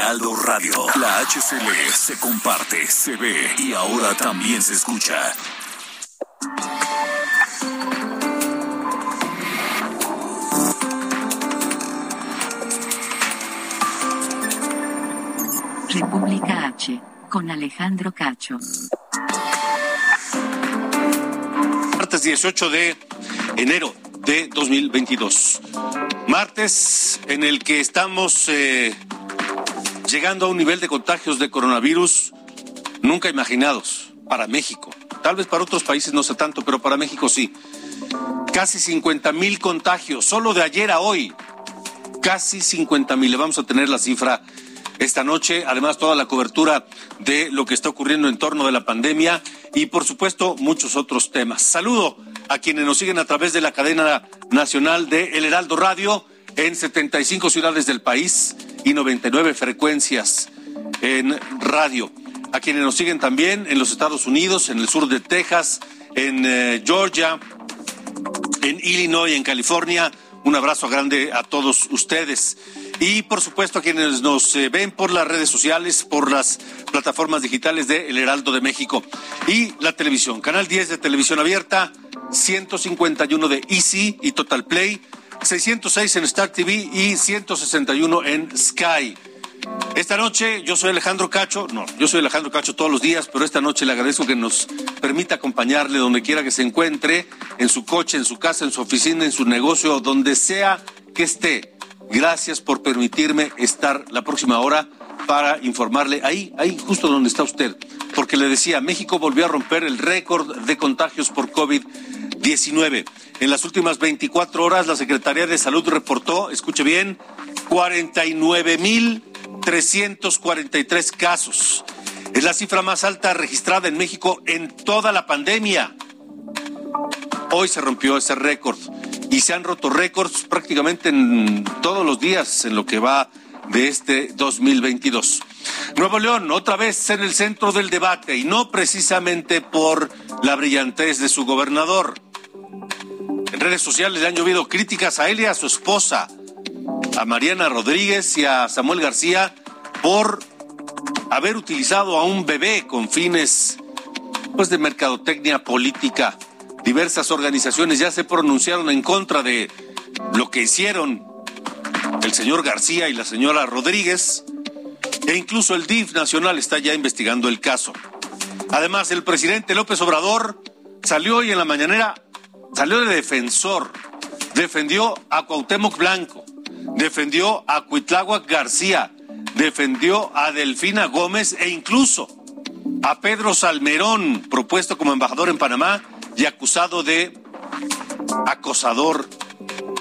Heraldo Radio. La HCL se comparte, se ve y ahora también se escucha. República H, con Alejandro Cacho. Martes 18 de enero de 2022. Martes en el que estamos eh, llegando a un nivel de contagios de coronavirus nunca imaginados para México. Tal vez para otros países no sé tanto, pero para México sí. Casi 50 mil contagios, solo de ayer a hoy. Casi 50 mil. Le vamos a tener la cifra esta noche. Además, toda la cobertura de lo que está ocurriendo en torno de la pandemia y, por supuesto, muchos otros temas. Saludo a quienes nos siguen a través de la cadena nacional de El Heraldo Radio en 75 ciudades del país y 99 frecuencias en radio. A quienes nos siguen también en los Estados Unidos, en el sur de Texas, en eh, Georgia, en Illinois, en California. Un abrazo grande a todos ustedes. Y por supuesto a quienes nos eh, ven por las redes sociales, por las plataformas digitales de El Heraldo de México y la televisión. Canal 10 de televisión abierta, 151 de Easy y Total Play, 606 en Star TV y 161 en Sky. Esta noche yo soy Alejandro Cacho, no, yo soy Alejandro Cacho todos los días, pero esta noche le agradezco que nos permita acompañarle donde quiera que se encuentre, en su coche, en su casa, en su oficina, en su negocio, donde sea que esté. Gracias por permitirme estar la próxima hora para informarle ahí, ahí justo donde está usted, porque le decía, México volvió a romper el récord de contagios por COVID-19. En las últimas 24 horas la Secretaría de Salud reportó, escuche bien, 49 mil 343 casos. Es la cifra más alta registrada en México en toda la pandemia. Hoy se rompió ese récord y se han roto récords prácticamente en todos los días en lo que va de este 2022. Nuevo León, otra vez en el centro del debate y no precisamente por la brillantez de su gobernador. En redes sociales le han llovido críticas a él y a su esposa a Mariana Rodríguez y a Samuel García por haber utilizado a un bebé con fines pues de mercadotecnia política. Diversas organizaciones ya se pronunciaron en contra de lo que hicieron el señor García y la señora Rodríguez e incluso el DIF nacional está ya investigando el caso. Además, el presidente López Obrador salió hoy en la mañanera, salió de defensor, defendió a Cuauhtémoc Blanco, defendió a Cuitláhuac García, defendió a Delfina Gómez e incluso a Pedro Salmerón, propuesto como embajador en Panamá y acusado de acosador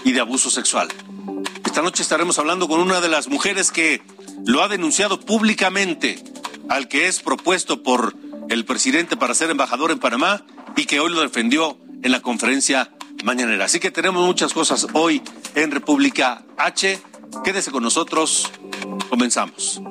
y de abuso sexual. Esta noche estaremos hablando con una de las mujeres que lo ha denunciado públicamente al que es propuesto por el presidente para ser embajador en Panamá y que hoy lo defendió en la conferencia mañanera. Así que tenemos muchas cosas hoy en República H. Quédese con nosotros. Comenzamos.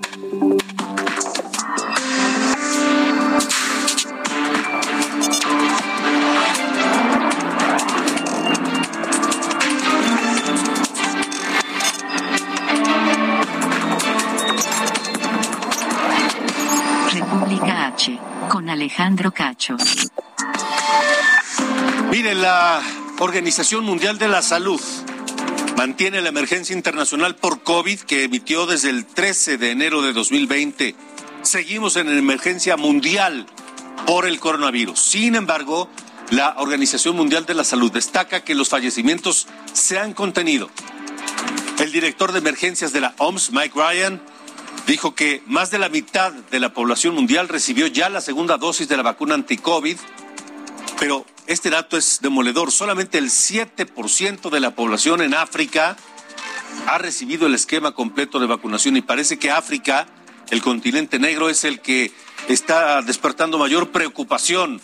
República H, con Alejandro Cacho. Mire, la Organización Mundial de la Salud mantiene la emergencia internacional por COVID que emitió desde el 13 de enero de 2020. Seguimos en emergencia mundial por el coronavirus. Sin embargo, la Organización Mundial de la Salud destaca que los fallecimientos se han contenido. El director de emergencias de la OMS, Mike Ryan, dijo que más de la mitad de la población mundial recibió ya la segunda dosis de la vacuna anti-COVID, pero este dato es demoledor. Solamente el 7% de la población en África ha recibido el esquema completo de vacunación y parece que África, el continente negro, es el que está despertando mayor preocupación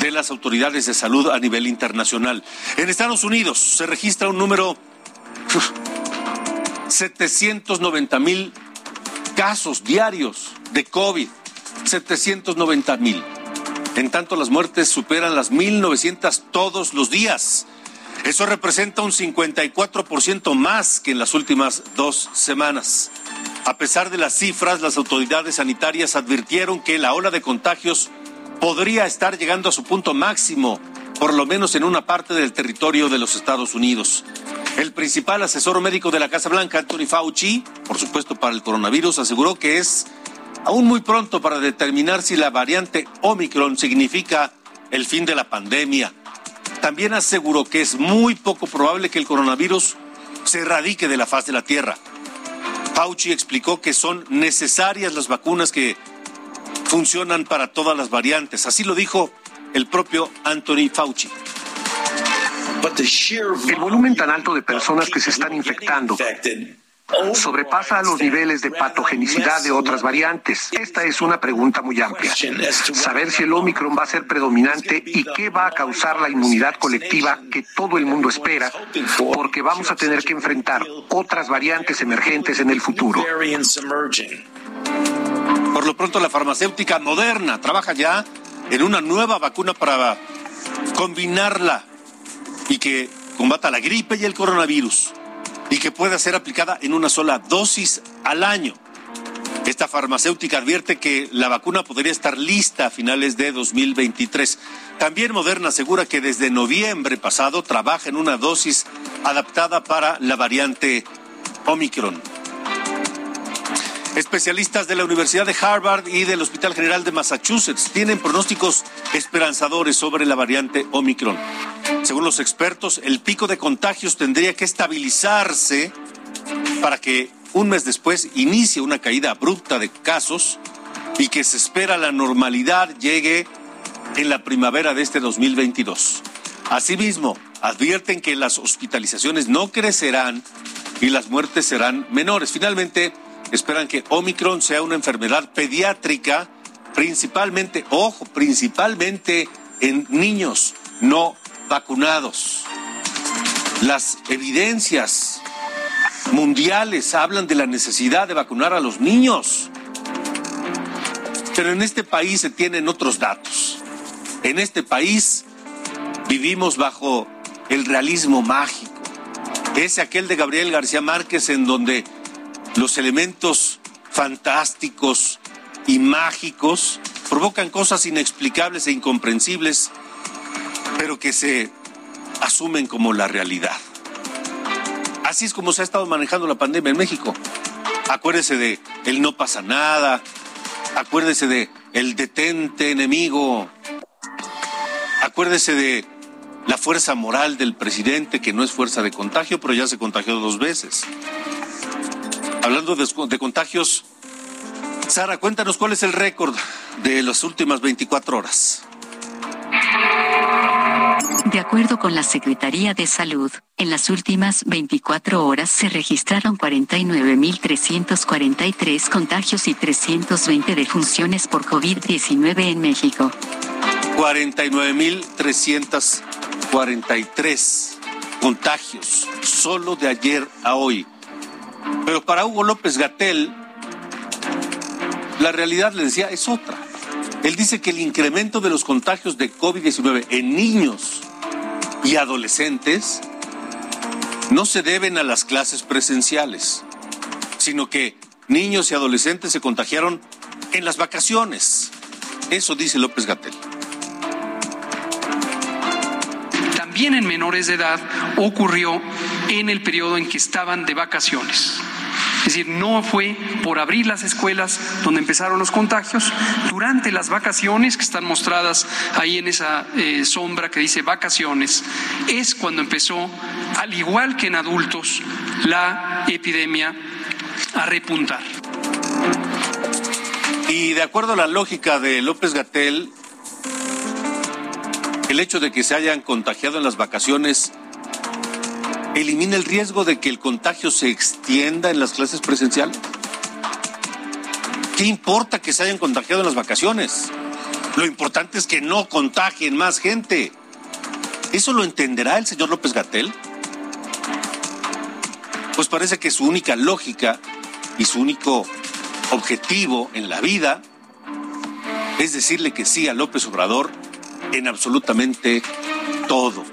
de las autoridades de salud a nivel internacional. En Estados Unidos se registra un número 790 mil casos diarios de COVID, 790 mil. En tanto, las muertes superan las 1.900 todos los días. Eso representa un 54% más que en las últimas dos semanas. A pesar de las cifras, las autoridades sanitarias advirtieron que la ola de contagios podría estar llegando a su punto máximo, por lo menos en una parte del territorio de los Estados Unidos. El principal asesor médico de la Casa Blanca, Anthony Fauci, por supuesto para el coronavirus, aseguró que es aún muy pronto para determinar si la variante Omicron significa el fin de la pandemia. También aseguró que es muy poco probable que el coronavirus se erradique de la faz de la Tierra. Fauci explicó que son necesarias las vacunas que funcionan para todas las variantes. Así lo dijo el propio Anthony Fauci. El volumen tan alto de personas que se están infectando sobrepasa los niveles de patogenicidad de otras variantes. Esta es una pregunta muy amplia. Saber si el Omicron va a ser predominante y qué va a causar la inmunidad colectiva que todo el mundo espera, porque vamos a tener que enfrentar otras variantes emergentes en el futuro. Por lo pronto, la farmacéutica Moderna trabaja ya en una nueva vacuna para combinarla y que combata la gripe y el coronavirus y que pueda ser aplicada en una sola dosis al año. Esta farmacéutica advierte que la vacuna podría estar lista a finales de 2023. También Moderna asegura que desde noviembre pasado trabaja en una dosis adaptada para la variante Omicron. Especialistas de la Universidad de Harvard y del Hospital General de Massachusetts tienen pronósticos esperanzadores sobre la variante Omicron. Según los expertos, el pico de contagios tendría que estabilizarse para que un mes después inicie una caída abrupta de casos y que se espera la normalidad llegue en la primavera de este 2022. Asimismo, advierten que las hospitalizaciones no crecerán y las muertes serán menores. Finalmente, esperan que Omicron sea una enfermedad pediátrica, principalmente, ojo, principalmente en niños no vacunados. Las evidencias mundiales hablan de la necesidad de vacunar a los niños. Pero en este país se tienen otros datos. En este país vivimos bajo el realismo mágico. Es aquel de Gabriel García Márquez en donde los elementos fantásticos y mágicos provocan cosas inexplicables e incomprensibles, pero que se asumen como la realidad. Así es como se ha estado manejando la pandemia en México. Acuérdese de el no pasa nada, acuérdese de el detente enemigo, acuérdese de la fuerza moral del presidente, que no es fuerza de contagio, pero ya se contagió dos veces. Hablando de, contagios, Sara, cuéntanos cuál es el récord de las últimas 24 horas. De acuerdo con la Secretaría de Salud, en las últimas 24 horas se registraron 49.343 contagios y 320 defunciones por COVID-19 en México. 49.343 contagios solo de ayer a hoy. Pero para Hugo López Gatel, la realidad, le decía, es otra. Él dice que el incremento de los contagios de COVID-19 en niños y adolescentes no se deben a las clases presenciales, sino que niños y adolescentes se contagiaron en las vacaciones. Eso dice López Gatel. También en menores de edad ocurrió en el periodo en que estaban de vacaciones. Es decir, no fue por abrir las escuelas donde empezaron los contagios, durante las vacaciones que están mostradas ahí en esa eh, sombra que dice vacaciones, es cuando empezó, al igual que en adultos, la epidemia a repuntar. Y de acuerdo a la lógica de López Gatel, el hecho de que se hayan contagiado en las vacaciones elimina el riesgo de que el contagio se extienda en las clases presenciales. ¿Qué importa que se hayan contagiado en las vacaciones? Lo importante es que no contagien más gente. ¿Eso lo entenderá el señor López Gatel? Pues parece que su única lógica y su único objetivo en la vida es decirle que sí a López Obrador en absolutamente todo.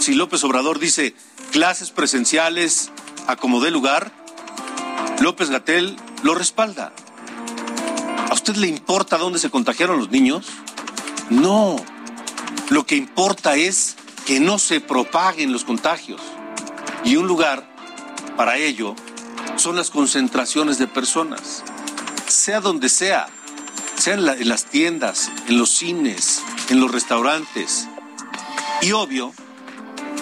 Si López Obrador dice clases presenciales a como dé lugar, López Gatel lo respalda. ¿A usted le importa dónde se contagiaron los niños? No. Lo que importa es que no se propaguen los contagios. Y un lugar para ello son las concentraciones de personas, sea donde sea, sea en, las tiendas, en los cines, en los restaurantes y obvio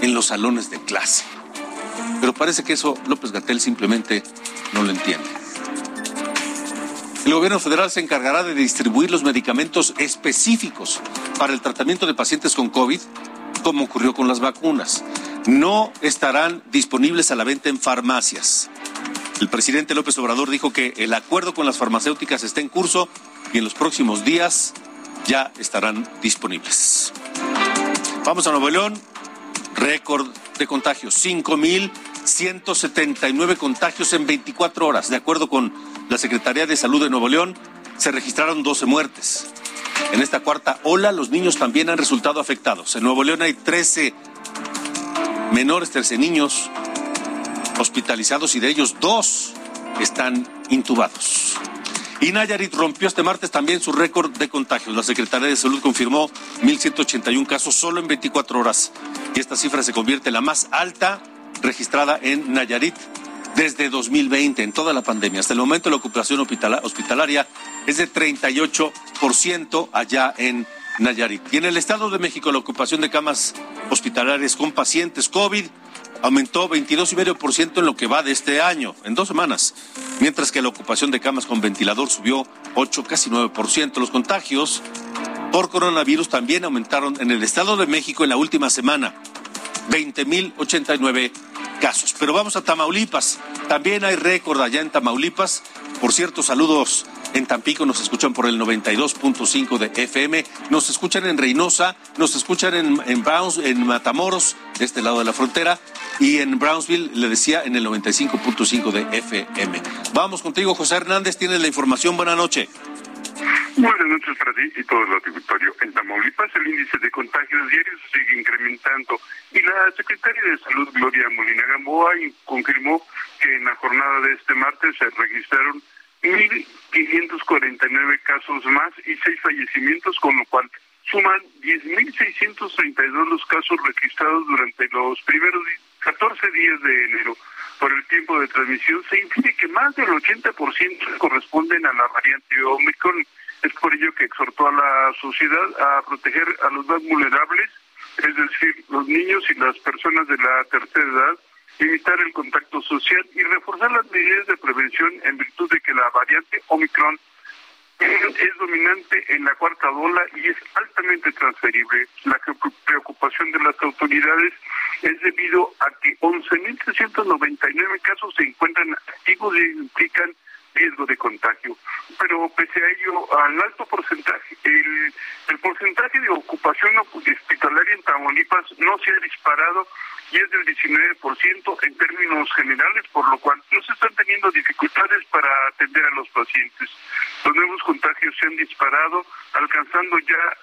en los salones de clase. Pero parece que eso López Gatel simplemente no lo entiende. El gobierno federal se encargará de distribuir los medicamentos específicos para el tratamiento de pacientes con COVID, como ocurrió con las vacunas. No estarán disponibles a la venta en farmacias. El presidente López Obrador dijo que el acuerdo con las farmacéuticas está en curso y en los próximos días ya estarán disponibles. Vamos a Nuevo León. Récord de contagios. 5.179 contagios en 24 horas. De acuerdo con la Secretaría de Salud de Nuevo León, se registraron 12 muertes. En esta cuarta ola, los niños también han resultado afectados. En Nuevo León hay 13 menores, 13 niños hospitalizados y de ellos dos están intubados. Y Nayarit rompió este martes también su récord de contagios. La Secretaría de Salud confirmó 1.181 casos solo en 24 horas. Y esta cifra se convierte en la más alta registrada en Nayarit desde 2020, en toda la pandemia. Hasta el momento la ocupación hospitalaria es de 38% allá en Nayarit. Y en el Estado de México la ocupación de camas hospitalarias con pacientes COVID aumentó 22,5% en lo que va de este año, en dos semanas, mientras que la ocupación de camas con ventilador subió 8, casi 9%. Los contagios por coronavirus también aumentaron en el Estado de México en la última semana, 20.089 casos. Pero vamos a Tamaulipas. También hay récord allá en Tamaulipas. Por cierto, saludos en Tampico, nos escuchan por el 92.5 de FM, nos escuchan en Reynosa, nos escuchan en, en, Browns, en Matamoros, de este lado de la frontera, y en Brownsville, le decía, en el 95.5 de FM. Vamos contigo, José Hernández, tienes la información. Buenas noches. Buenas noches para ti y todo el auditorio. En Tamaulipas el índice de contagios diarios sigue incrementando y la secretaria de Salud, Gloria Molina Gamboa, confirmó que en la jornada de este martes se registraron 1.549 casos más y seis fallecimientos, con lo cual suman 10.632 los casos registrados durante los primeros 14 días de enero. Por el tiempo de transmisión se infiere que más del 80% corresponden a la variante Omicron. Es por ello que exhortó a la sociedad a proteger a los más vulnerables, es decir, los niños y las personas de la tercera edad, evitar el contacto social y reforzar las medidas de prevención en virtud de que la variante Omicron es dominante en la cuarta ola y es altamente transferible. La preocupación de las autoridades es debido a que 11.399 casos se encuentran activos y implican riesgo de contagio. Pero pese a ello, al alto porcentaje, el, porcentaje de ocupación hospitalaria en Tamaulipas no se ha disparado y es del 19% en términos generales, por lo cual no se están teniendo dificultades para atender a los pacientes. Los nuevos contagios se han disparado, alcanzando ya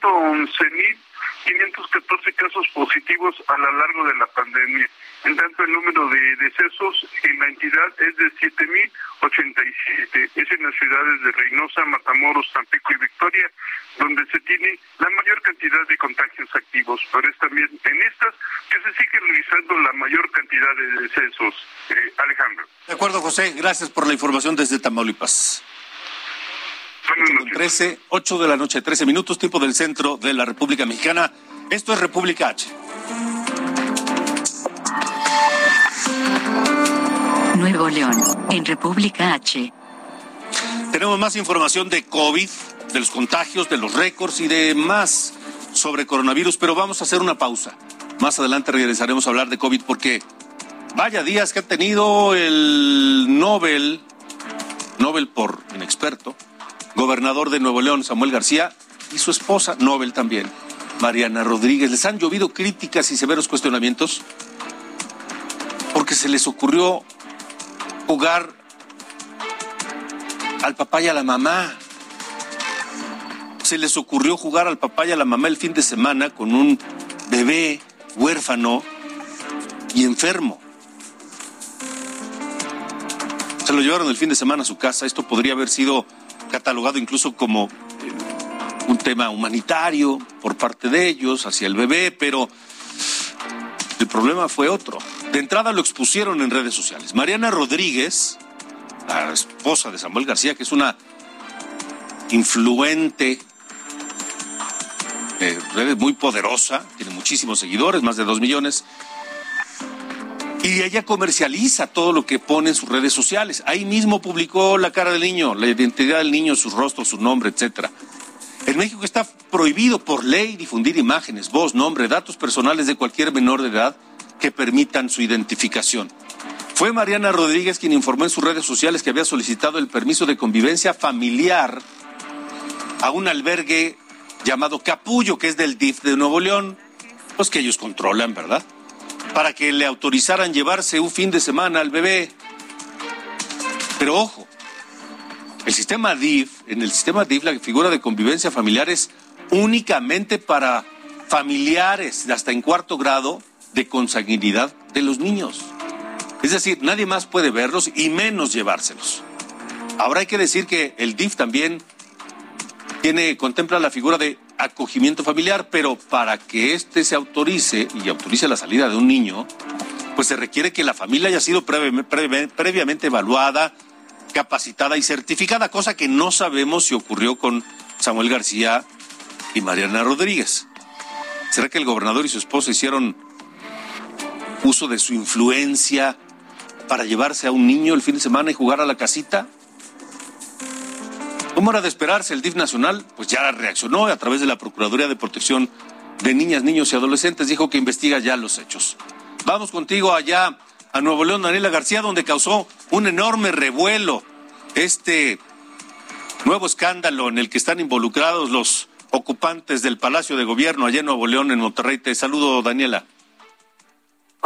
111.514 casos positivos a lo largo de la pandemia. En tanto, el número de decesos en la entidad es de 7.087. Es en las ciudades de Reynosa, Matamoros, Tampico y Victoria, donde se tiene la mayor cantidad de contagios activos. Pero es también en estas que se sigue realizando la mayor cantidad de decesos. Eh, Alejandro. De acuerdo, José. Gracias por la información desde Tamaulipas. 13, 8 de la noche, 13 minutos, tiempo del centro de la República Mexicana. Esto es República H. Nuevo León, en República H. Tenemos más información de COVID, de los contagios, de los récords y de más sobre coronavirus, pero vamos a hacer una pausa. Más adelante regresaremos a hablar de COVID porque vaya días que ha tenido el Nobel, Nobel por inexperto, gobernador de Nuevo León, Samuel García, y su esposa, Nobel también, Mariana Rodríguez. Les han llovido críticas y severos cuestionamientos porque se les ocurrió jugar al papá y a la mamá. Se les ocurrió jugar al papá y a la mamá el fin de semana con un bebé huérfano y enfermo. Se lo llevaron el fin de semana a su casa. Esto podría haber sido catalogado incluso como eh, un tema humanitario por parte de ellos hacia el bebé, pero el problema fue otro. De entrada lo expusieron en redes sociales. Mariana Rodríguez, la esposa de Samuel García, que es una influente, eh, muy poderosa, tiene muchísimos seguidores, más de dos millones, y ella comercializa todo lo que pone en sus redes sociales. Ahí mismo publicó la cara del niño, la identidad del niño, su rostro, su nombre, etcétera. En México está prohibido por ley difundir imágenes, voz, nombre, datos personales de cualquier menor de edad que permitan su identificación. Fue Mariana Rodríguez quien informó en sus redes sociales que había solicitado el permiso de convivencia familiar a un albergue llamado Capullo, que es del DIF de Nuevo León, pues que ellos controlan, ¿verdad? Para que le autorizaran llevarse un fin de semana al bebé. Pero ojo, el sistema DIF, en el sistema DIF la figura de convivencia familiar es únicamente para familiares hasta en cuarto grado de consanguinidad de los niños. Es decir, nadie más puede verlos y menos llevárselos. Ahora hay que decir que el DIF también tiene, contempla la figura de acogimiento familiar, pero para que éste se autorice y autorice la salida de un niño, pues se requiere que la familia haya sido previamente evaluada, capacitada y certificada, cosa que no sabemos si ocurrió con Samuel García y Mariana Rodríguez. ¿Será que el gobernador y su esposa hicieron uso de su influencia para llevarse a un niño el fin de semana y jugar a la casita? ¿Cómo era de esperarse? El DIF nacional pues ya reaccionó a través de la Procuraduría de Protección de Niñas, Niños y Adolescentes, dijo que investiga ya los hechos. Vamos contigo allá a Nuevo León, Daniela García, donde causó un enorme revuelo este nuevo escándalo en el que están involucrados los ocupantes del Palacio de Gobierno allá en Nuevo León, en Monterrey. Te saludo, Daniela.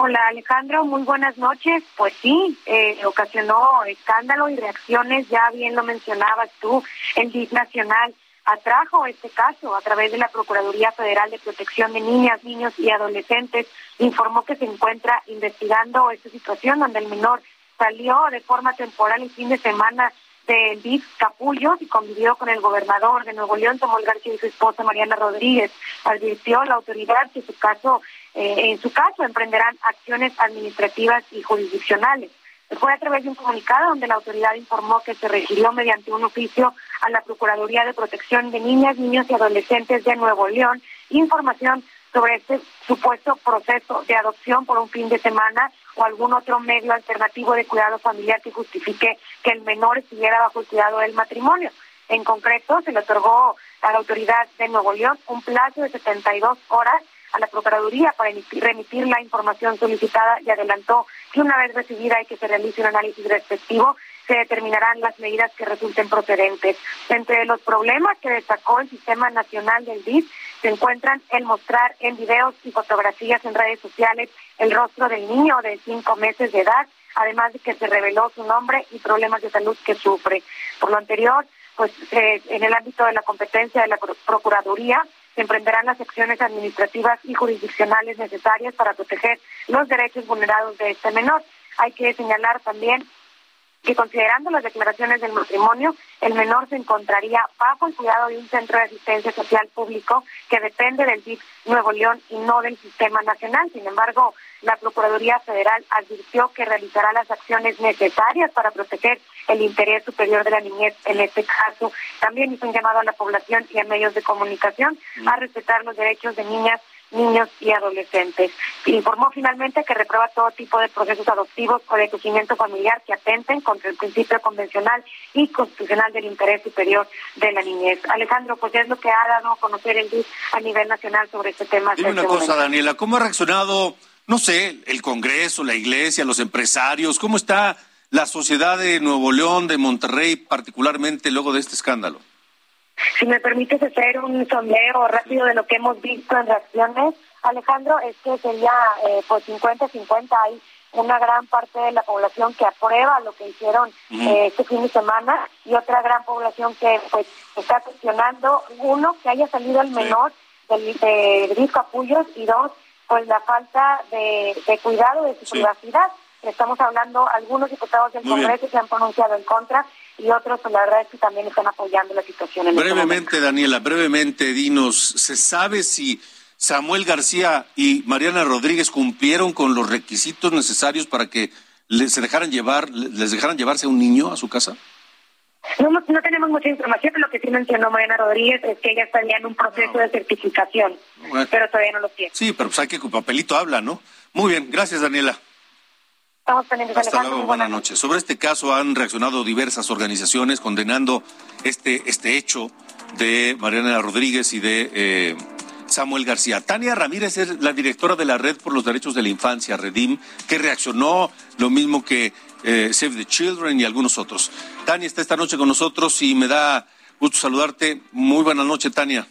Hola Alejandro, muy buenas noches. Pues sí, eh, ocasionó escándalo y reacciones, ya bien lo mencionabas tú, el DIF Nacional atrajo este caso a través de la Procuraduría Federal de Protección de Niñas, Niños y Adolescentes, informó que se encuentra investigando esta situación donde el menor salió de forma temporal el fin de semana del DIF Capullo y convivió con el gobernador de Nuevo León, Samuel García y su esposa Mariana Rodríguez. Advirtió la autoridad que su caso, eh, en su caso emprenderán acciones administrativas y jurisdiccionales. Fue a través de un comunicado donde la autoridad informó que se requirió mediante un oficio a la Procuraduría de Protección de Niñas, Niños y Adolescentes de Nuevo León información sobre este supuesto proceso de adopción por un fin de semana o algún otro medio alternativo de cuidado familiar que justifique que el menor estuviera bajo el cuidado del matrimonio. En concreto, se le otorgó a la autoridad de Nuevo León un plazo de 72 horas a la Procuraduría para remitir la información solicitada y adelantó que una vez recibida y que se realice un análisis respectivo, se determinarán las medidas que resulten procedentes. Entre los problemas que destacó el Sistema Nacional del DIF se encuentran el mostrar en videos y fotografías en redes sociales el rostro del niño de cinco meses de edad, además de que se reveló su nombre y problemas de salud que sufre. Por lo anterior, pues eh, en el ámbito de la competencia de la Procuraduría, se emprenderán las acciones administrativas y jurisdiccionales necesarias para proteger los derechos vulnerados de este menor. Hay que señalar también que considerando las declaraciones del matrimonio, el menor se encontraría bajo el cuidado de un centro de asistencia social público que depende del DIF Nuevo León y no del sistema nacional. Sin embargo, la Procuraduría Federal advirtió que realizará las acciones necesarias para proteger el interés superior de la niñez en este caso. También hizo un llamado a la población y a medios de comunicación a respetar los derechos de niñas niños y adolescentes. Informó finalmente que reprueba todo tipo de procesos adoptivos o de crecimiento familiar que atenten contra el principio convencional y constitucional del interés superior de la niñez. Alejandro, pues es lo que ha dado a conocer el DIF a nivel nacional sobre este tema. Dime una este cosa, Daniela, ¿cómo ha reaccionado, no sé, el Congreso, la Iglesia, los empresarios? ¿Cómo está la sociedad de Nuevo León, de Monterrey, particularmente luego de este escándalo? Si me permites hacer un sondeo rápido de lo que hemos visto en reacciones, Alejandro, es que sería eh, por 50-50 hay una gran parte de la población que aprueba lo que hicieron eh, este fin de semana y otra gran población que pues está cuestionando, uno, que haya salido el menor del, de Rico Capullos y dos, pues la falta de, cuidado de su privacidad. Estamos hablando, algunos diputados del Congreso se han pronunciado en contra y otros, pues la verdad es que también están apoyando la situación. En este brevemente, Daniela, brevemente, dinos, ¿se sabe si Samuel García y Mariana Rodríguez cumplieron con los requisitos necesarios para que les dejaran llevar, les dejaran llevarse a un niño a su casa? No, no, tenemos mucha información, pero lo que sí mencionó Mariana Rodríguez es que ella estaría en un proceso de certificación, pero todavía no lo tiene. Sí, pero pues hay que papelito habla, ¿no? Muy bien, gracias Daniela. Hasta luego, buenas noches. Sobre este caso han reaccionado diversas organizaciones condenando este, este hecho de Mariana Rodríguez y de eh, Samuel García. Tania Ramírez es la directora de la Red por los Derechos de la Infancia, Redim, que reaccionó lo mismo que eh, Save the Children y algunos otros. Tania está esta noche con nosotros y me da gusto saludarte. Muy buenas noches, Tania.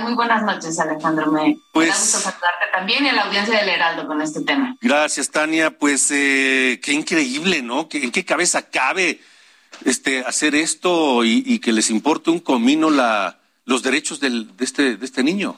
Muy buenas noches, Alejandro. Me, pues, da gusto saludarte también y a la audiencia del Heraldo con este tema. Gracias, Tania. Pues eh, qué increíble, ¿no? ¿En qué cabeza cabe este hacer esto y, que les importe un comino la, los derechos del, de, este, de este niño?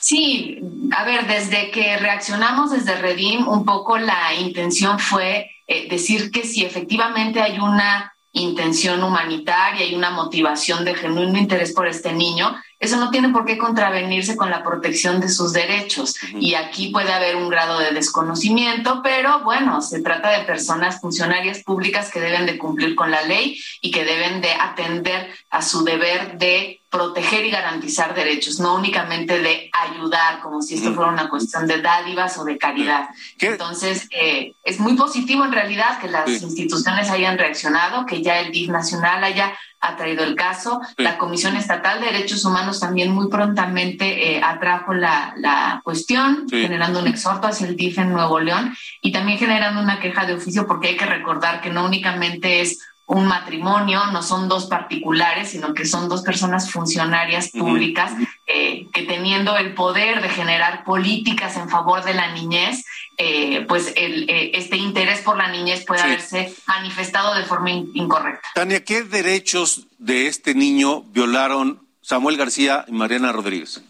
Sí, a ver, desde que reaccionamos desde Redim, un poco la intención fue eh, decir que si efectivamente hay una intención humanitaria y una motivación de genuino interés por este niño, eso no tiene por qué contravenirse con la protección de sus derechos. Y aquí puede haber un grado de desconocimiento, pero bueno, se trata de personas funcionarias públicas que deben de cumplir con la ley y que deben de atender a su deber de proteger y garantizar derechos, no únicamente de ayudar, como si esto fuera una cuestión de dádivas o de caridad. Entonces, eh, es muy positivo en realidad que las instituciones hayan reaccionado, que ya el DIF nacional haya ha traído el caso. La Comisión Estatal de Derechos Humanos también muy prontamente eh, atrajo la, la cuestión, generando un exhorto hacia el DIF en Nuevo León y también generando una queja de oficio porque hay que recordar que no únicamente es un matrimonio, no son dos particulares, sino que son dos personas funcionarias públicas eh, que teniendo el poder de generar políticas en favor de la niñez, eh, pues el, eh, este interés por la niñez puede haberse manifestado de forma incorrecta. Tania, ¿qué derechos de este niño violaron Samuel García y Mariana Rodríguez?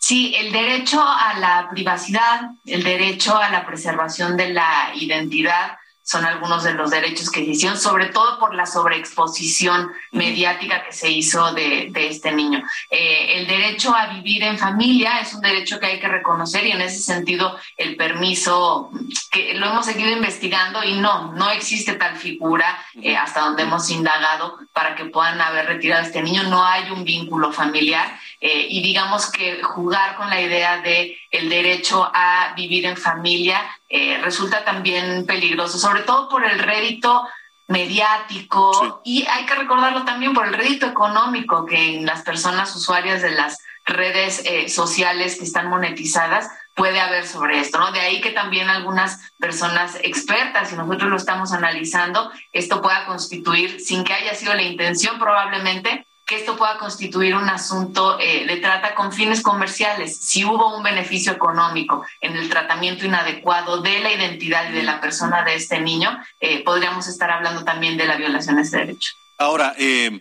Sí, el derecho a la privacidad, el derecho a la preservación de la identidad, son algunos de los derechos que se hicieron, sobre todo por la sobreexposición mediática que se hizo de, este niño. Eh, el derecho a vivir en familia es un derecho que hay que reconocer y en ese sentido el permiso, que lo hemos seguido investigando y no, no existe tal figura eh, hasta donde hemos indagado para que puedan haber retirado a este niño, no hay un vínculo familiar eh, y digamos que jugar con la idea de el derecho a vivir en familia eh, resulta también peligroso, sobre todo por el rédito mediático y hay que recordarlo también por el rédito económico que en las personas usuarias de las redes eh, sociales que están monetizadas puede haber sobre esto, ¿no? De ahí que también algunas personas expertas, y nosotros lo estamos analizando, esto pueda constituir, sin que haya sido la intención probablemente, que esto pueda constituir un asunto eh, de trata con fines comerciales. Si hubo un beneficio económico en el tratamiento inadecuado de la identidad y de la persona de este niño, eh, podríamos estar hablando también de la violación de ese derecho. Ahora, eh,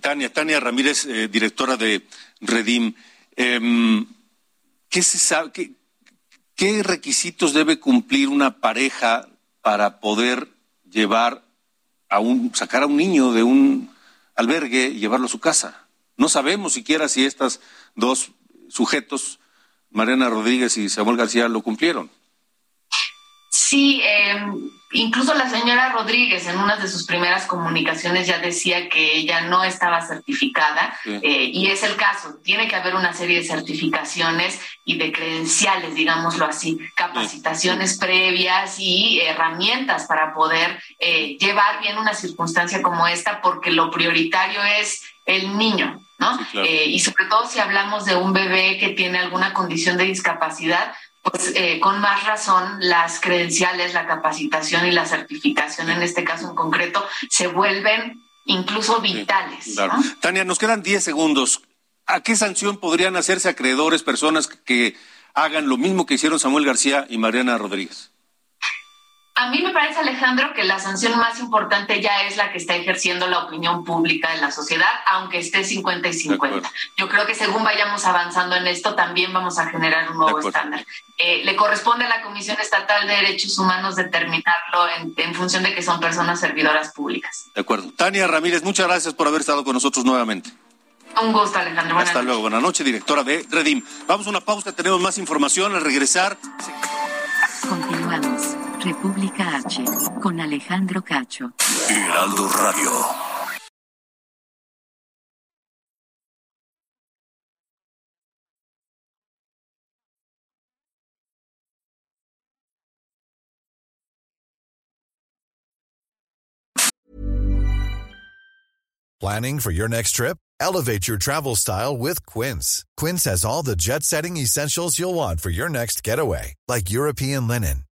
Tania, Tania Ramírez, directora de Redim, em. Qué, ¿Qué requisitos debe cumplir una pareja para poder llevar a un, sacar a un niño de un albergue y llevarlo a su casa. No sabemos siquiera si estos dos sujetos, Mariana Rodríguez y Samuel García, lo cumplieron. Sí, em, Incluso la señora Rodríguez en una de sus primeras comunicaciones ya decía que ella no estaba certificada eh, y es el caso. Tiene que haber una serie de certificaciones y de credenciales, digámoslo así, capacitaciones previas y herramientas para poder eh, llevar bien una circunstancia como esta, porque lo prioritario es el niño, ¿no? Eh, y sobre todo si hablamos de un bebé que tiene alguna condición de discapacidad, pues eh, con más razón las credenciales, la capacitación y la certificación, en este caso en concreto, se vuelven incluso vitales. Tania, nos quedan 10 segundos. ¿A qué sanción podrían hacerse acreedores personas que hagan lo mismo que hicieron Samuel García y Mariana Rodríguez? A mí me parece, Alejandro, que la sanción más importante ya es la que está ejerciendo la opinión pública de la sociedad, aunque esté 50 y 50. Yo creo que según vayamos avanzando en esto, también vamos a generar un nuevo estándar. Eh, le corresponde a la Comisión Estatal de Derechos Humanos determinarlo en, función de que son personas servidoras públicas. De acuerdo. Tania Ramírez, muchas gracias por haber estado con nosotros nuevamente. Un gusto, Alejandro. Hasta luego. Buenas noches, directora de Redim. Vamos a una pausa, tenemos más información al regresar. Continuamos. República H, con Alejandro Cacho. Heraldo Radio. Planning for your next trip? Elevate your travel style with Quince. Quince has all the jet setting essentials you'll want for your next getaway, like European linen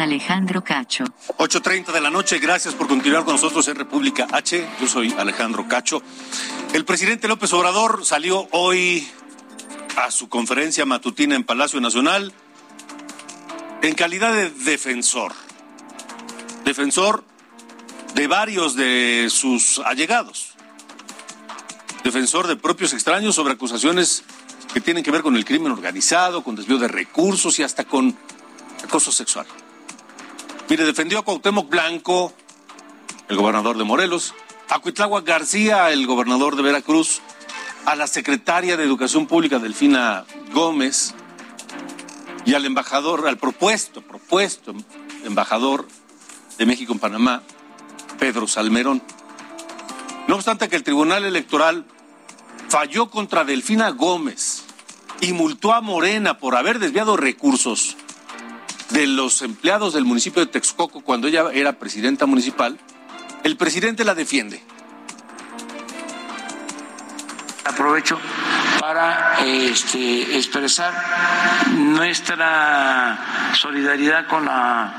Alejandro Cacho. 8.30 de la noche, gracias por continuar con nosotros en República H. Yo soy Alejandro Cacho. El presidente López Obrador salió hoy a su conferencia matutina en Palacio Nacional en calidad de defensor. Defensor de varios de sus allegados. Defensor de propios extraños sobre acusaciones que tienen que ver con el crimen organizado, con desvío de recursos y hasta con acoso sexual. Mire, defendió a Cuauhtémoc Blanco, el gobernador de Morelos, a Cuitláhuac García, el gobernador de Veracruz, a la secretaria de Educación Pública, Delfina Gómez, y al embajador, al propuesto, propuesto embajador de México en Panamá, Pedro Salmerón. No obstante que el Tribunal Electoral falló contra Delfina Gómez y multó a Morena por haber desviado recursos de los empleados del municipio de Texcoco cuando ella era presidenta municipal, el presidente la defiende. Aprovecho para este, expresar nuestra solidaridad con la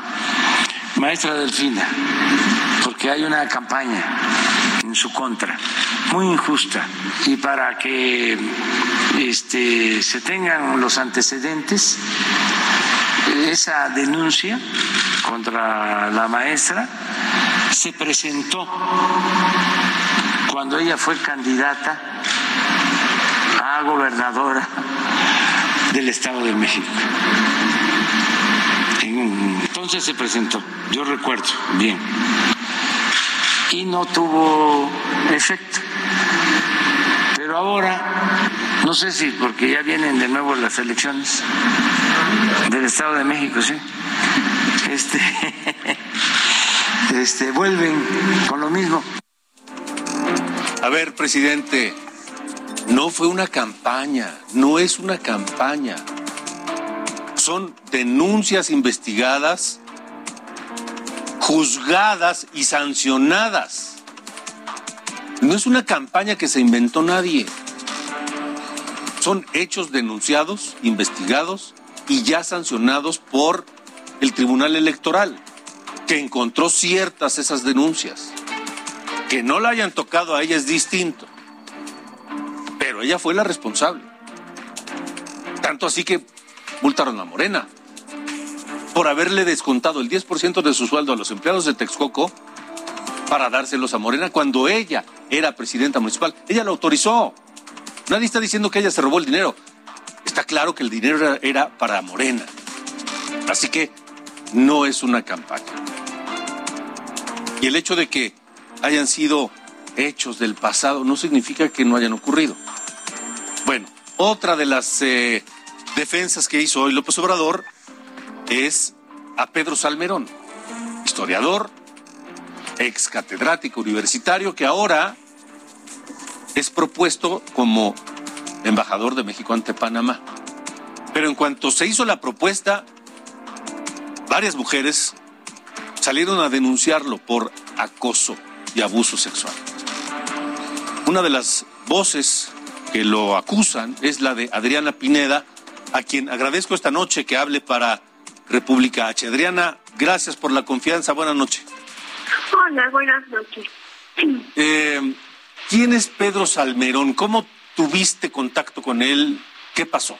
maestra Delfina, porque hay una campaña en su contra, muy injusta, y para que este, se tengan los antecedentes, esa denuncia contra la maestra se presentó cuando ella fue candidata a gobernadora del Estado de México. Entonces se presentó, yo recuerdo bien, y no tuvo efecto. Pero ahora, no sé si porque ya vienen de nuevo las elecciones del Estado de México, sí, este, este, vuelven con lo mismo. A ver, presidente, no fue una campaña, no es una campaña. Son denuncias investigadas juzgadas y sancionadas. No es una campaña que se inventó nadie. Son hechos denunciados, investigados y ya sancionados por el Tribunal Electoral, que encontró ciertas esas denuncias. Que no la hayan tocado a ella es distinto. Pero ella fue la responsable. Tanto así que multaron a Morena por haberle descontado el 10% de su sueldo a los empleados de Texcoco para dárselos a Morena cuando ella era presidenta municipal. Ella lo autorizó. Nadie está diciendo que ella se robó el dinero. Está claro que el dinero era para Morena. Así que no es una campaña. Y el hecho de que hayan sido hechos del pasado no significa que no hayan ocurrido. Bueno, otra de las eh, defensas que hizo hoy López Obrador es a Pedro Salmerón, historiador, ex catedrático universitario que ahora es propuesto como embajador de México ante Panamá. Pero en cuanto se hizo la propuesta, varias mujeres salieron a denunciarlo por acoso y abuso sexual. Una de las voces que lo acusan es la de Adriana Pineda, a quien agradezco esta noche que hable para República H. Adriana, gracias por la confianza. Buenas noches. Hola, buenas noches. Eh, ¿Quién es Pedro Salmerón? ¿Cómo tuviste contacto con él? ¿Qué pasó?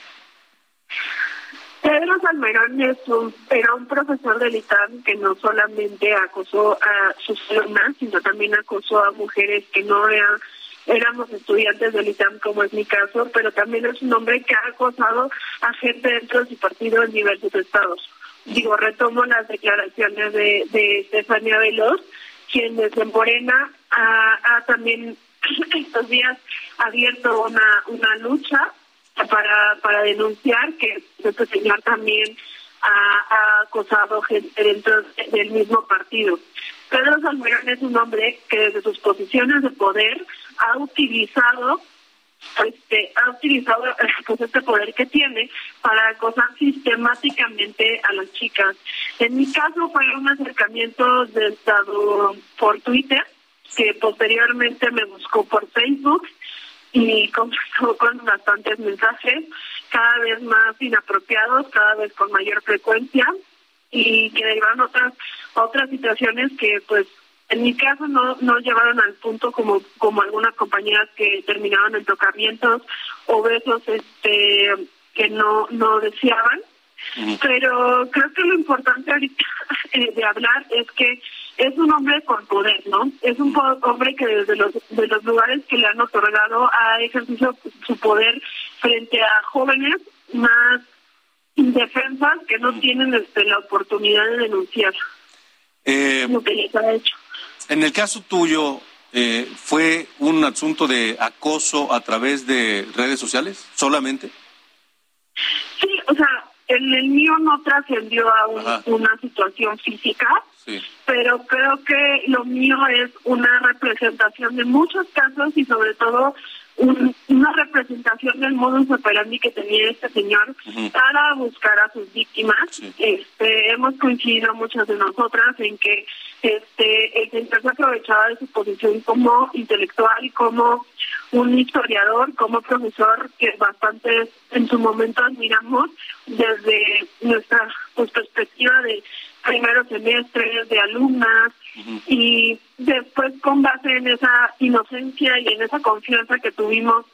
Pedro Salmerón es un, era un profesor del ITAM que no solamente acosó a sus alumnas, sino también acosó a mujeres que no eran éramos estudiantes del ITAM, como es mi caso, pero también es un hombre que ha acosado a gente dentro de su partido en diversos estados. Digo, retomo las declaraciones de, de Estefania Veloz, quien desde Morena ha también estos días abierto una, una lucha para, para denunciar que este señor también ha, acosado gente dentro del mismo partido. Pedro Salmerón es un hombre que desde sus posiciones de poder ha utilizado este, ha utilizado pues, este poder que tiene para acosar sistemáticamente a las chicas. En mi caso fue un acercamiento de estado por Twitter, que posteriormente me buscó por Facebook y conversó con bastantes mensajes, cada vez más inapropiados, cada vez con mayor frecuencia y que derivan otras otras situaciones que pues en mi caso no no llevaron al punto como como algunas compañías que terminaban en tocamientos o besos este que no no deseaban. Pero creo que lo importante ahorita eh, de hablar es que es un hombre con poder, ¿no? Es un hombre que desde los, de los lugares que le han otorgado ha ejercido su poder frente a jóvenes más indefensas que no tienen este, la oportunidad de denunciar eh, lo que les ha hecho. En el caso tuyo, eh, ¿fue un asunto de acoso a través de redes sociales solamente? Sí, o sea, en el mío no trascendió a una situación física, pero creo que lo mío es una representación de muchos casos y sobre todo una representación del modus operandi que tenía este señor para buscar a sus víctimas. Este, hemos coincidido muchas de nosotras en que este el señor se aprovechaba de su posición como intelectual y como un historiador, como profesor que bastante en su momento admiramos desde nuestra pues, perspectiva de primeros semestres, de alumnas, y después con base en esa inocencia y en esa confianza que tuvimos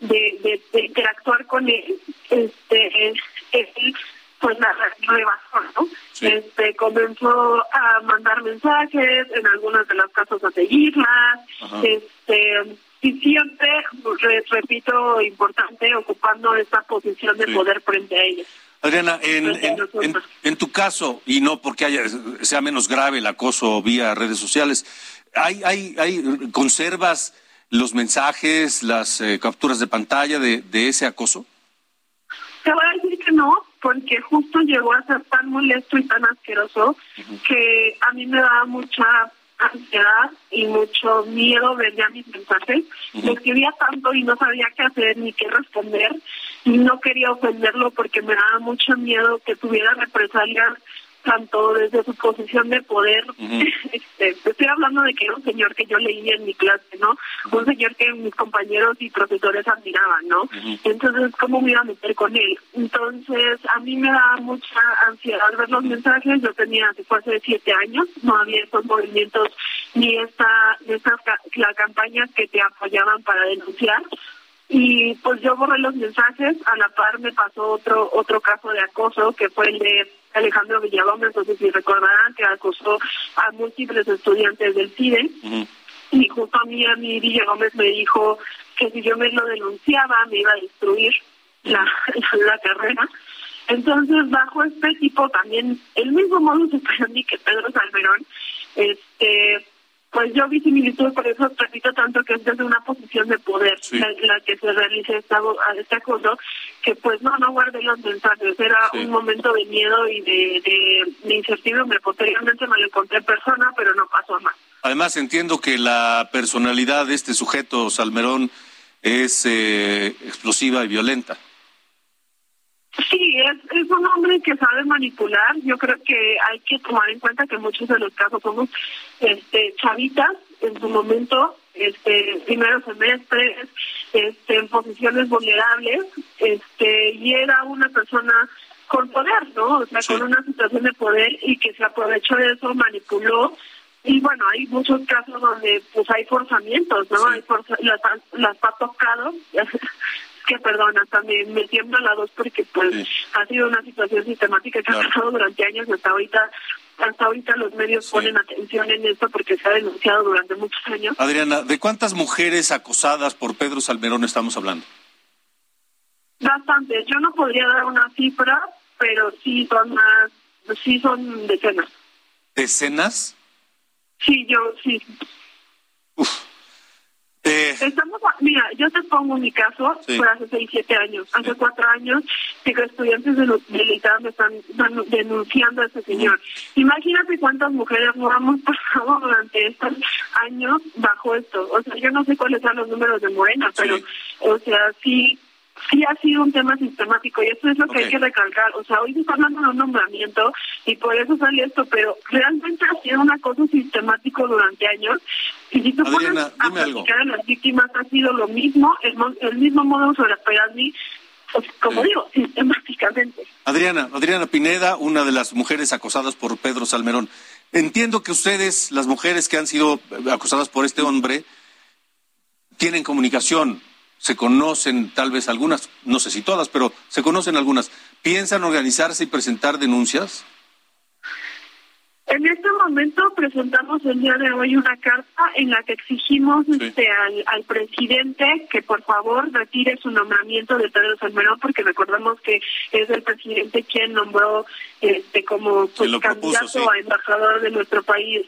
de, de, interactuar con él, este, él pues la rebasó, ¿no? Este, comenzó a mandar mensajes, en algunos de los casos a seguirlas, este, y siempre, repito, importante, ocupando esa posición de poder frente a ella. Adriana, en, en, tu caso, y no porque haya, sea menos grave el acoso vía redes sociales, ¿hay, hay, hay ¿conservas los mensajes, las eh, capturas de pantalla de, de ese acoso? Te voy a decir que no, porque justo llegó a ser tan molesto y tan asqueroso que a mí me daba mucha ansiedad y mucho miedo ver ya mis mensajes. Uh escribía tanto y no sabía qué hacer ni qué responder y no quería ofenderlo porque me daba mucho miedo que tuviera represalias tanto desde su posición de poder, este, hablando de que era un señor que yo leía en mi clase, ¿no? Un señor que mis compañeros y profesores admiraban, ¿no? Entonces, ¿cómo me iba a meter con él? Entonces, a mí me da mucha ansiedad ver los mensajes, yo tenía, de siete años, no había estos movimientos ni esta, estas la campañas que te apoyaban para denunciar, y pues yo borré los mensajes, a la par me pasó otro otro caso de acoso que fue el de Alejandro Villalobos, no sé si recordarán que acosó a múltiples estudiantes del CIDE. Y justo a mí a mí Villagómez me dijo que si yo me lo denunciaba me iba a destruir la, la carrera. Entonces, bajo este tipo también, el mismo modo de que Pedro Salmerón, este pues yo vi similitud, por eso repito tanto que es desde una posición de poder la, que se realice esta, este acoso, que pues no, no guardé los mensajes, era un momento de miedo y de, de, incertidumbre, posteriormente me lo encontré en persona, pero no pasó más. Además entiendo que la personalidad de este sujeto, Salmerón, es eh, explosiva y violenta. Sí, es, es un hombre que sabe manipular. Yo creo que hay que tomar en cuenta que muchos de los casos somos este, chavitas en su momento, este, primeros semestres, este, en posiciones vulnerables, este, y era una persona con poder, ¿no? O sea, con una situación de poder y que se aprovechó de eso, manipuló. Y bueno, hay muchos casos donde pues hay forzamientos, ¿no? Hay las, las ha tocado que perdón, hasta me, me tiembla la voz porque pues ha sido una situación sistemática que ha pasado durante años y hasta ahorita hasta ahorita los medios ponen atención en esto porque se ha denunciado durante muchos años. Adriana, ¿de cuántas mujeres acosadas por Pedro Salmerón estamos hablando? Bastantes. Yo no podría dar una cifra, pero sí son más, sí son decenas. ¿Decenas? Sí, yo sí. Estamos, mira, yo te pongo mi caso, fue hace 6, 7 años. Hace 4 años, que estudiantes de militares me están denunciando a ese señor. Imagínate cuántas mujeres no hemos pasado durante estos años bajo esto. O sea, yo no sé cuáles son los números de Morena, pero, o sea, sí sí ha sido un tema sistemático y eso es lo que hay que recalcar. O sea, hoy se está hablando de un nombramiento y por eso sale esto, pero realmente ha sido una cosa sistemático durante años. Y si tú pones a a las víctimas, ha sido lo mismo, el, el mismo modo sobre mí, pues, como digo, sistemáticamente. Adriana, Adriana Pineda, una de las mujeres acosadas por Pedro Salmerón. Entiendo que ustedes, las mujeres que han sido acosadas por este hombre, tienen comunicación se conocen tal vez algunas, no sé si todas, pero se conocen algunas. ¿Piensan organizarse y presentar denuncias? En este momento presentamos el día de hoy una carta en la que exigimos este, al, presidente que por favor retire su nombramiento de Pedro Salmerón porque recordamos que es el presidente quien nombró este como pues, candidato a embajador de nuestro país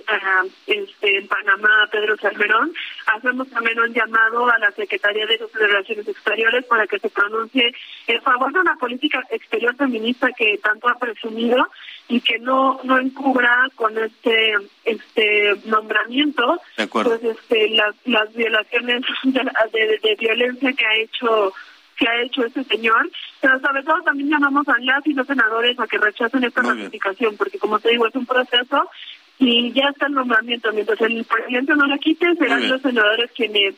este, en Panamá Pedro Salmerón. Hacemos también un llamado a la Secretaría de Relaciones Exteriores para que se pronuncie en favor de una política exterior feminista que tanto ha presumido y que no no encubra con este este nombramiento pues este las, las violaciones de, violencia que ha hecho que ha hecho este señor. Pero sobre todo también llamamos a las y los senadores a que rechacen esta ratificación porque como te digo es un proceso y ya está el nombramiento. Mientras el presidente no lo quite serán los senadores quienes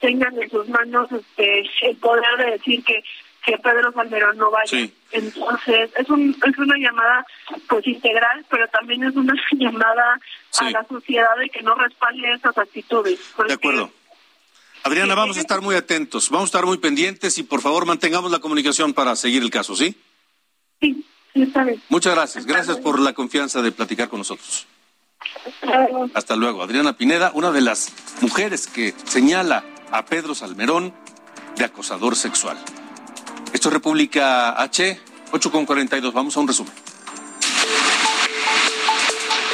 tengan en sus manos este el poder de decir que que Pedro Salmerón no vaya. Entonces, es, un, es una llamada pues integral, pero también es una llamada a la sociedad de que no respalde esas actitudes. De acuerdo. Adriana, vamos a estar muy atentos, vamos a estar muy pendientes y por favor mantengamos la comunicación para seguir el caso, ¿sí? Sí, está bien. Muchas gracias, gracias por la confianza de platicar con nosotros. Hasta luego. Adriana Pineda, una de las mujeres que señala a Pedro Salmerón de acosador sexual. Esto es República H, 8.42. Vamos a un resumen.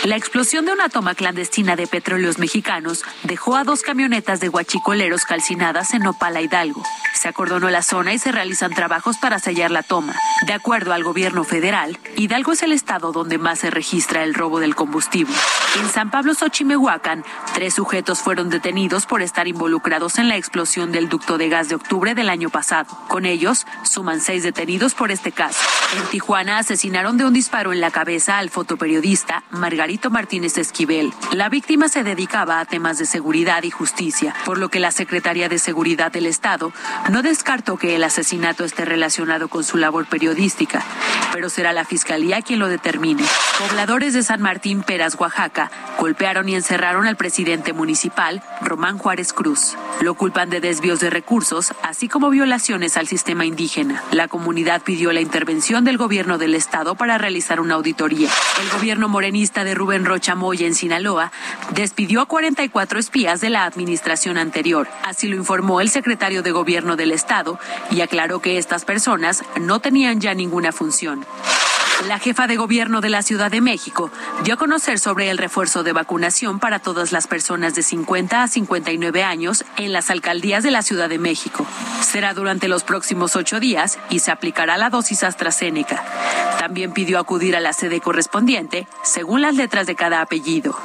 La explosión de una toma clandestina de petróleos mexicanos dejó a dos camionetas de guachicoleros calcinadas en Opala Hidalgo. Se acordonó la zona y se realizan trabajos para sellar la toma. De acuerdo al gobierno federal, Hidalgo es el estado donde más se registra el robo del combustible. En San Pablo Xochimehuacán, tres sujetos fueron detenidos por estar involucrados en la explosión del ducto de gas de octubre del año pasado. Con ellos, suman seis detenidos por este caso. En Tijuana asesinaron de un disparo en la cabeza al fotoperiodista Margarito Martínez Esquivel. La víctima se dedicaba a temas de seguridad y justicia, por lo que la Secretaría de Seguridad del Estado no descartó que el asesinato esté relacionado con su labor periodística, pero será la Fiscalía quien lo determine. Pobladores de San Martín Peras, Oaxaca, golpearon y encerraron al presidente municipal, Román Juárez Cruz. Lo culpan de desvíos de recursos, así como violaciones al sistema indígena. La comunidad pidió la intervención del gobierno del estado para realizar una auditoría. El gobierno morenista de Rubén Rocha Moya en Sinaloa despidió a 44 espías de la administración anterior. Así lo informó el secretario de gobierno del estado y aclaró que estas personas no tenían ya ninguna función. La jefa de gobierno de la Ciudad de México dio a conocer sobre el refuerzo de vacunación para todas las personas de 50 a 59 años en las alcaldías de la Ciudad de México. Será durante los próximos ocho días y se aplicará la dosis AstraZeneca. También pidió acudir a la sede correspondiente según las letras de cada apellido.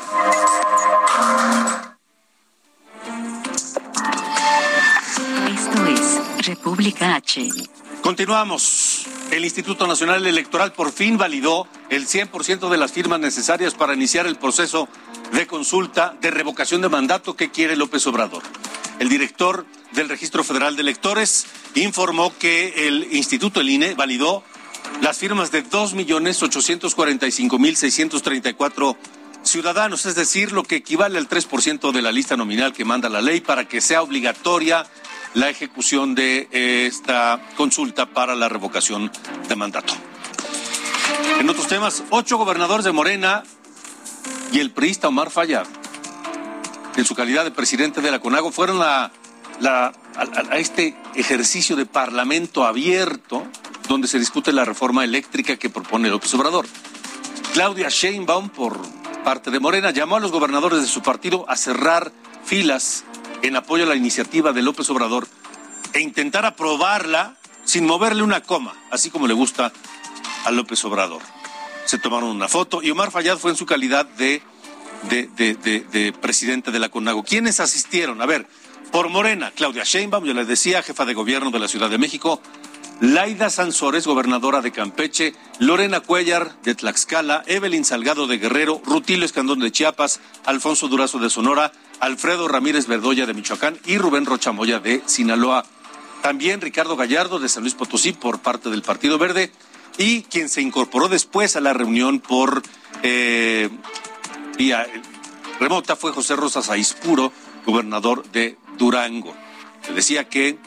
Esto es República H. Continuamos. El Instituto Nacional Electoral por fin validó el 100% de las firmas necesarias para iniciar el proceso de consulta de revocación de mandato que quiere López Obrador. El director del Registro Federal de Electores informó que el Instituto, el INE, validó las firmas de 2.845.634 ciudadanos, es decir, lo que equivale al 3% de la lista nominal que manda la ley para que sea obligatoria la ejecución de esta consulta para la revocación de mandato. En otros temas, ocho gobernadores de Morena y el priista Omar Fayad, en su calidad de presidente de la CONAGO, fueron a, a este ejercicio de parlamento abierto donde se discute la reforma eléctrica que propone López Obrador. Claudia Sheinbaum, por parte de Morena, llamó a los gobernadores de su partido a cerrar filas en apoyo a la iniciativa de López Obrador e intentar aprobarla sin moverle una coma, así como le gusta a López Obrador. Se tomaron una foto y Omar Fayad fue en su calidad de, de, de, presidente de la CONAGO. ¿Quiénes asistieron? A ver, por Morena, Claudia Sheinbaum, yo les decía, jefa de gobierno de la Ciudad de México, Laida Sansores, gobernadora de Campeche, Lorena Cuellar de Tlaxcala, Evelyn Salgado de Guerrero, Rutilio Escandón de Chiapas, Alfonso Durazo de Sonora, Alfredo Ramírez Verdoya de Michoacán y Rubén Rochamoya de Sinaloa. También Ricardo Gallardo de San Luis Potosí por parte del Partido Verde y quien se incorporó después a la reunión por eh, vía remota fue José Rosas Aispuro, gobernador de Durango. Le decía que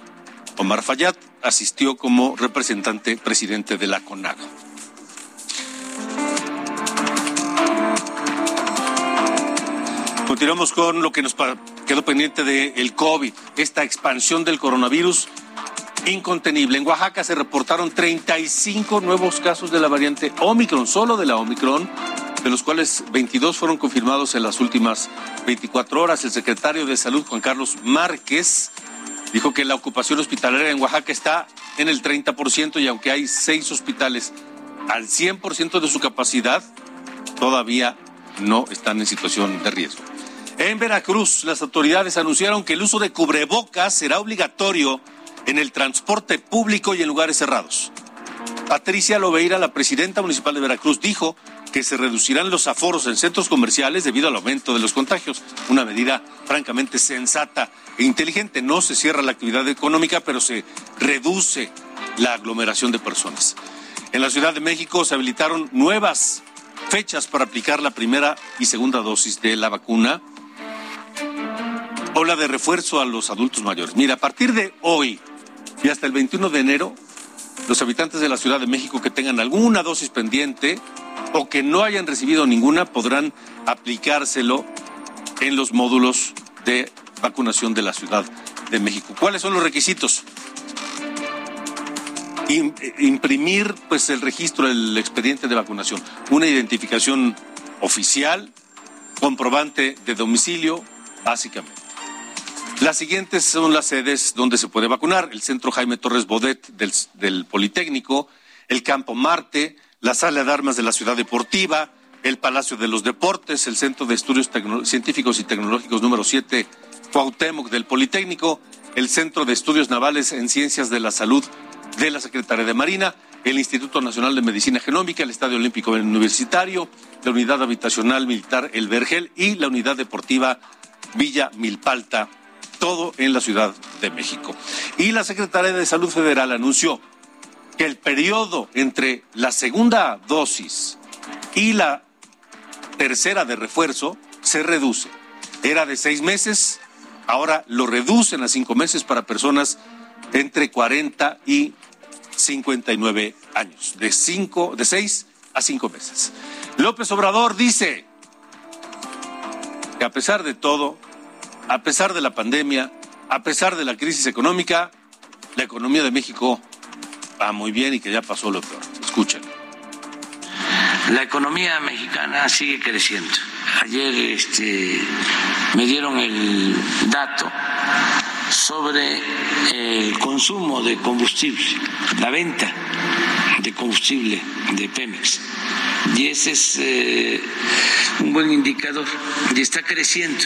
Omar Fayad asistió como representante presidente de la CONAGO. Continuamos con lo que nos quedó pendiente del COVID, esta expansión del coronavirus incontenible. En Oaxaca se reportaron 35 nuevos casos de la variante Omicron, solo de la Omicron, de los cuales 22 fueron confirmados en las últimas 24 horas. El secretario de Salud, Juan Carlos Márquez, dijo que la ocupación hospitalaria en Oaxaca está en el 30% y aunque hay seis hospitales al 100% de su capacidad, todavía no están en situación de riesgo. En Veracruz, las autoridades anunciaron que el uso de cubrebocas será obligatorio en el transporte público y en lugares cerrados. Patricia Loveira, la presidenta municipal de Veracruz, dijo que se reducirán los aforos en centros comerciales debido al aumento de los contagios. Una medida francamente sensata e inteligente. No se cierra la actividad económica, pero se reduce la aglomeración de personas. En la Ciudad de México se habilitaron nuevas fechas para aplicar la primera y segunda dosis de la vacuna Ola de refuerzo a los adultos mayores. Mira, a partir de hoy y hasta el 21 de enero, los habitantes de la Ciudad de México que tengan alguna dosis pendiente o que no hayan recibido ninguna podrán aplicárselo en los módulos de vacunación de la Ciudad de México. ¿Cuáles son los requisitos? imprimir pues el registro, el expediente de vacunación, una identificación oficial, comprobante de domicilio, básicamente. Las siguientes son las sedes donde se puede vacunar. El Centro Jaime Torres Bodet del, Politécnico, el Campo Marte, la Sala de Armas de la Ciudad Deportiva, el Palacio de los Deportes, el Centro de Estudios Científicos y Tecnológicos número 7, Cuauhtémoc del Politécnico, el Centro de Estudios Navales en Ciencias de la Salud de la Secretaría de Marina, el Instituto Nacional de Medicina Genómica, el Estadio Olímpico Universitario, la Unidad Habitacional Militar El Vergel y la Unidad Deportiva Villa Milpalta, todo en la Ciudad de México. Y la Secretaría de Salud Federal anunció que el periodo entre la segunda dosis y la tercera de refuerzo se reduce. Era de seis meses, ahora lo reducen a cinco meses para personas entre 40 y 59 años, de, cinco, de seis a cinco meses. López Obrador dice que a pesar de todo, a pesar de la pandemia, a pesar de la crisis económica, la economía de México va muy bien y que ya pasó lo peor. Escuchen. La economía mexicana sigue creciendo. Ayer este, me dieron el dato sobre el consumo de combustible, la venta de combustible de Pemex. Y ese es eh, un buen indicador y está creciendo.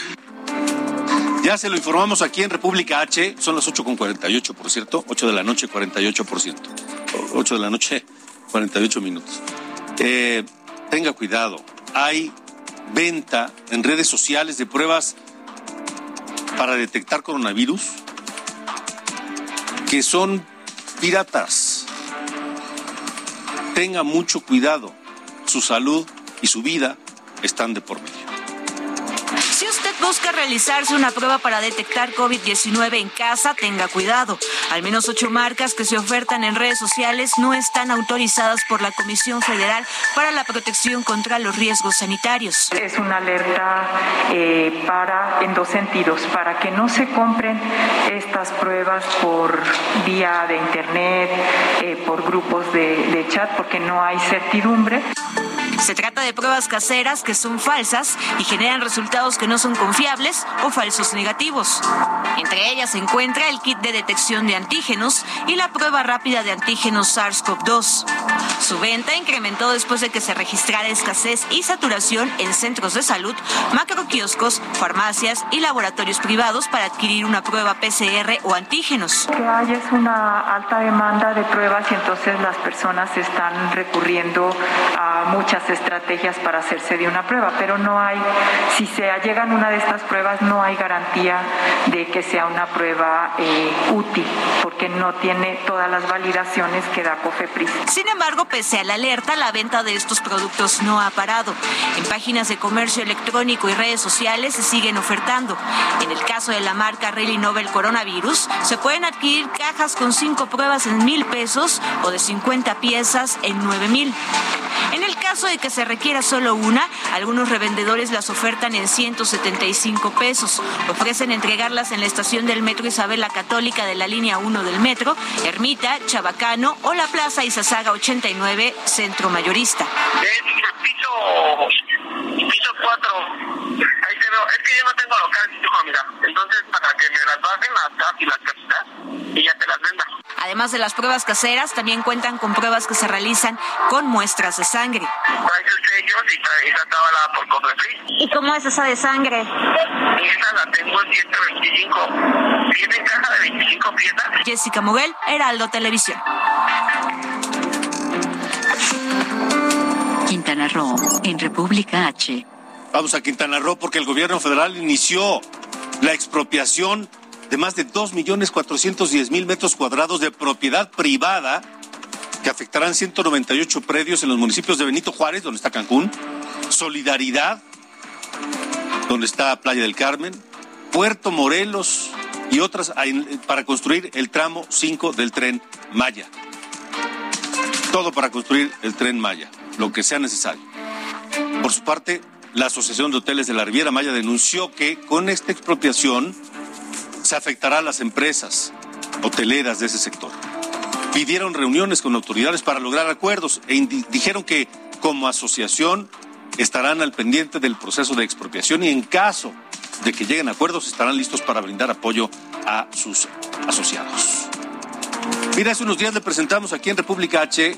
Ya se lo informamos aquí en República H, son las 8.48, por cierto, 8 de la noche, 48%. 8 de la noche, 48 minutos. Eh, tenga cuidado, hay venta en redes sociales de pruebas para detectar coronavirus que son piratas. Tenga mucho cuidado, su salud y su vida están de por medio. Busca realizarse una prueba para detectar COVID-19 en casa, tenga cuidado. Al menos ocho marcas que se ofertan en redes sociales no están autorizadas por la Comisión Federal para la Protección contra los Riesgos Sanitarios. Es una alerta eh, para, en dos sentidos, para que no se compren estas pruebas por vía de Internet, eh, por grupos de chat, porque no hay certidumbre. Se trata de pruebas caseras que son falsas y generan resultados que no son confiables o falsos negativos. Entre ellas se encuentra el kit de detección de antígenos y la prueba rápida de antígenos SARS-CoV-2. Su venta incrementó después de que se registrara escasez y saturación en centros de salud, macroquioscos, farmacias y laboratorios privados para adquirir una prueba PCR o antígenos. Lo que hay es una alta demanda de pruebas y entonces las personas están recurriendo a muchas estrategias para hacerse de una prueba, pero no hay, si se llegan una de estas pruebas, no hay garantía de que sea una prueba eh, útil, porque no tiene todas las validaciones que da COFEPRIS. Sin embargo, pese a la alerta, la venta de estos productos no ha parado. En páginas de comercio electrónico y redes sociales se siguen ofertando. En el caso de la marca Rally Nobel Coronavirus, se pueden adquirir cajas con cinco pruebas en mil pesos o de 50 piezas en nueve mil. En el caso de que se requiera solo una, algunos revendedores las ofertan en 175 pesos. Ofrecen entregarlas en la estación del Metro Isabel la Católica de la línea 1 del metro, Ermita, Chabacano o la Plaza Izazaga 89, Centro Mayorista. piso, piso 4. Ahí te veo. Es que yo no tengo local. Entonces, para que me las bajen las casitas y ya te las venda. Además de las pruebas caseras, también cuentan con pruebas que se realizan con muestras de sangre. Y trae esa cábala por Cofepris. ¿Y cómo es esa de sangre? Esa la tengo en 125. Tiene caja de 25 piezas. Jessica Moguel, Heraldo Televisión. Quintana Roo, en República H. Vamos a Quintana Roo porque el gobierno federal inició la expropiación de más de 2.410.000 metros cuadrados de propiedad privada que afectarán 198 predios en los municipios de Benito Juárez, donde está Cancún, Solidaridad, donde está Playa del Carmen, Puerto Morelos y otras para construir el tramo 5 del tren Maya. Todo para construir el tren Maya, lo que sea necesario. Por su parte, la Asociación de Hoteles de la Riviera Maya denunció que con esta expropiación afectará a las empresas hoteleras de ese sector. Pidieron reuniones con autoridades para lograr acuerdos e dijeron que como asociación estarán al pendiente del proceso de expropiación y en caso de que lleguen a acuerdos estarán listos para brindar apoyo a sus asociados. Mira, hace unos días le presentamos aquí en República H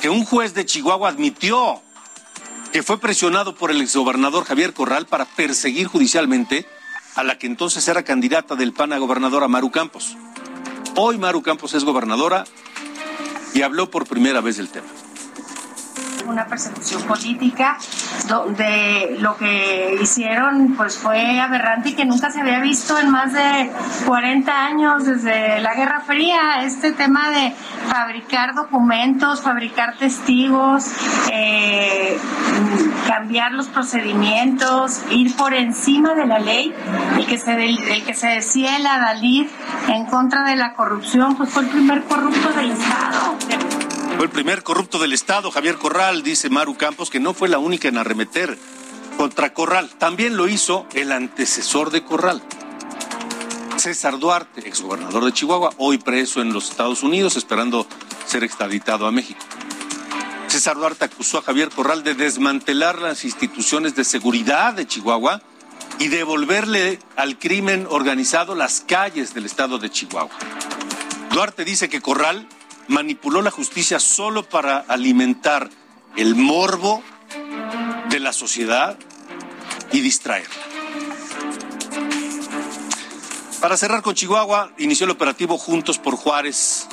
que un juez de Chihuahua admitió que fue presionado por el exgobernador Javier Corral para perseguir judicialmente a la que entonces era candidata del PAN a gobernadora Maru Campos. Hoy Maru Campos es gobernadora y habló por primera vez del tema una persecución política donde lo que hicieron pues fue aberrante y que nunca se había visto en más de 40 años desde la Guerra Fría, este tema de fabricar documentos, fabricar testigos, eh, cambiar los procedimientos, ir por encima de la ley, el que se, el que se decía el adalid en contra de la corrupción, pues fue el primer corrupto del Estado. Fue el primer corrupto del Estado, Javier Corral, dice Maru Campos, que no fue la única en arremeter contra Corral. También lo hizo el antecesor de Corral, César Duarte, exgobernador de Chihuahua, hoy preso en los Estados Unidos, esperando ser extraditado a México. César Duarte acusó a Javier Corral de desmantelar las instituciones de seguridad de Chihuahua y devolverle al crimen organizado las calles del estado de Chihuahua. Duarte dice que Corral manipuló la justicia solo para alimentar el morbo de la sociedad y distraerla. Para cerrar con Chihuahua, inició el operativo Juntos por Juárez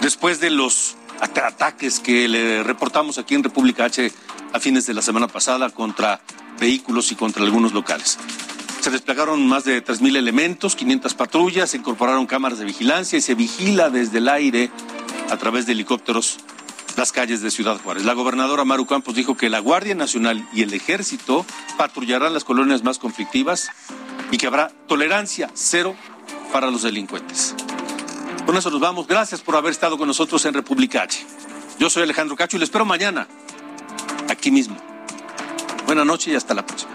después de los ataques que le reportamos aquí en República H a fines de la semana pasada contra vehículos y contra algunos locales. Se desplegaron más de 3.000 elementos, 500 patrullas, se incorporaron cámaras de vigilancia y se vigila desde el aire a través de helicópteros las calles de Ciudad Juárez. La gobernadora Maru Campos dijo que la Guardia Nacional y el Ejército patrullarán las colonias más conflictivas y que habrá tolerancia cero para los delincuentes. Con eso nos vamos. Gracias por haber estado con nosotros en República H. Yo soy Alejandro Cacho y les espero mañana, aquí mismo. Buenas noches y hasta la próxima.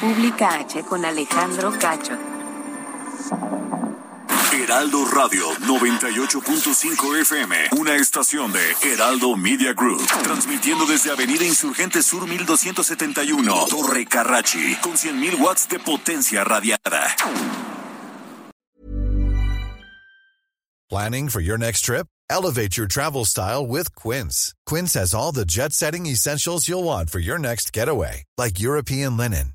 República H con Alejandro Cacho. Heraldo Radio 98.5 FM, una estación de Heraldo Media Group, transmitiendo desde Avenida Insurgente Sur 1271, Torre Carrachi, con 100.000 watts de potencia radiada. Planning for your next trip? Elevate your travel style with Quince. Quince has all the jet-setting essentials you'll want for your next getaway, like European linen,